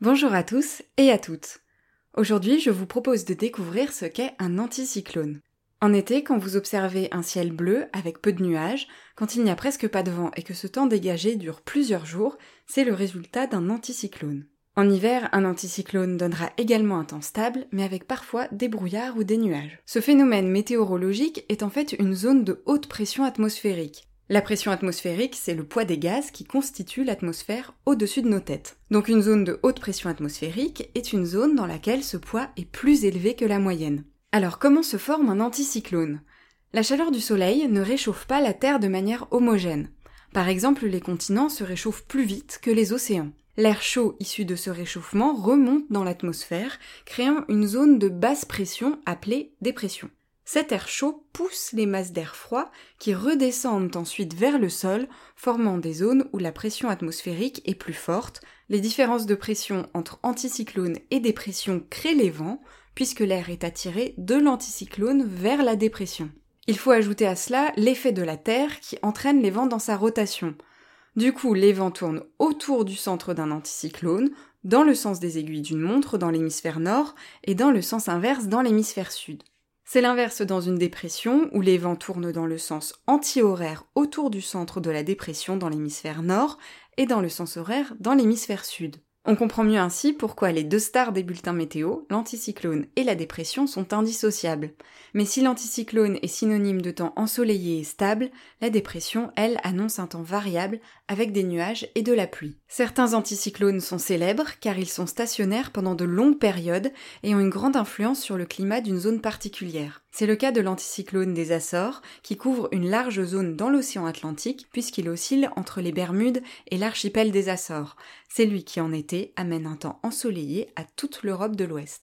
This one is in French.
Bonjour à tous et à toutes. Aujourd'hui, je vous propose de découvrir ce qu'est un anticyclone. En été, quand vous observez un ciel bleu avec peu de nuages, quand il n'y a presque pas de vent et que ce temps dégagé dure plusieurs jours, c'est le résultat d'un anticyclone. En hiver, un anticyclone donnera également un temps stable, mais avec parfois des brouillards ou des nuages. Ce phénomène météorologique est en fait une zone de haute pression atmosphérique. La pression atmosphérique, c'est le poids des gaz qui constituent l'atmosphère au-dessus de nos têtes. Donc une zone de haute pression atmosphérique est une zone dans laquelle ce poids est plus élevé que la moyenne. Alors comment se forme un anticyclone? La chaleur du Soleil ne réchauffe pas la Terre de manière homogène. Par exemple, les continents se réchauffent plus vite que les océans. L'air chaud issu de ce réchauffement remonte dans l'atmosphère, créant une zone de basse pression appelée dépression. Cet air chaud pousse les masses d'air froid qui redescendent ensuite vers le sol, formant des zones où la pression atmosphérique est plus forte. Les différences de pression entre anticyclone et dépression créent les vents, puisque l'air est attiré de l'anticyclone vers la dépression. Il faut ajouter à cela l'effet de la Terre qui entraîne les vents dans sa rotation. Du coup, les vents tournent autour du centre d'un anticyclone, dans le sens des aiguilles d'une montre dans l'hémisphère nord et dans le sens inverse dans l'hémisphère sud. C'est l'inverse dans une dépression où les vents tournent dans le sens anti-horaire autour du centre de la dépression dans l'hémisphère nord et dans le sens horaire dans l'hémisphère sud. On comprend mieux ainsi pourquoi les deux stars des bulletins météo, l'anticyclone et la dépression, sont indissociables. Mais si l'anticyclone est synonyme de temps ensoleillé et stable, la dépression, elle, annonce un temps variable avec des nuages et de la pluie. Certains anticyclones sont célèbres car ils sont stationnaires pendant de longues périodes et ont une grande influence sur le climat d'une zone particulière. C'est le cas de l'anticyclone des Açores, qui couvre une large zone dans l'océan Atlantique, puisqu'il oscille entre les Bermudes et l'archipel des Açores. C'est lui qui en amène un temps ensoleillé à toute l'Europe de l'Ouest.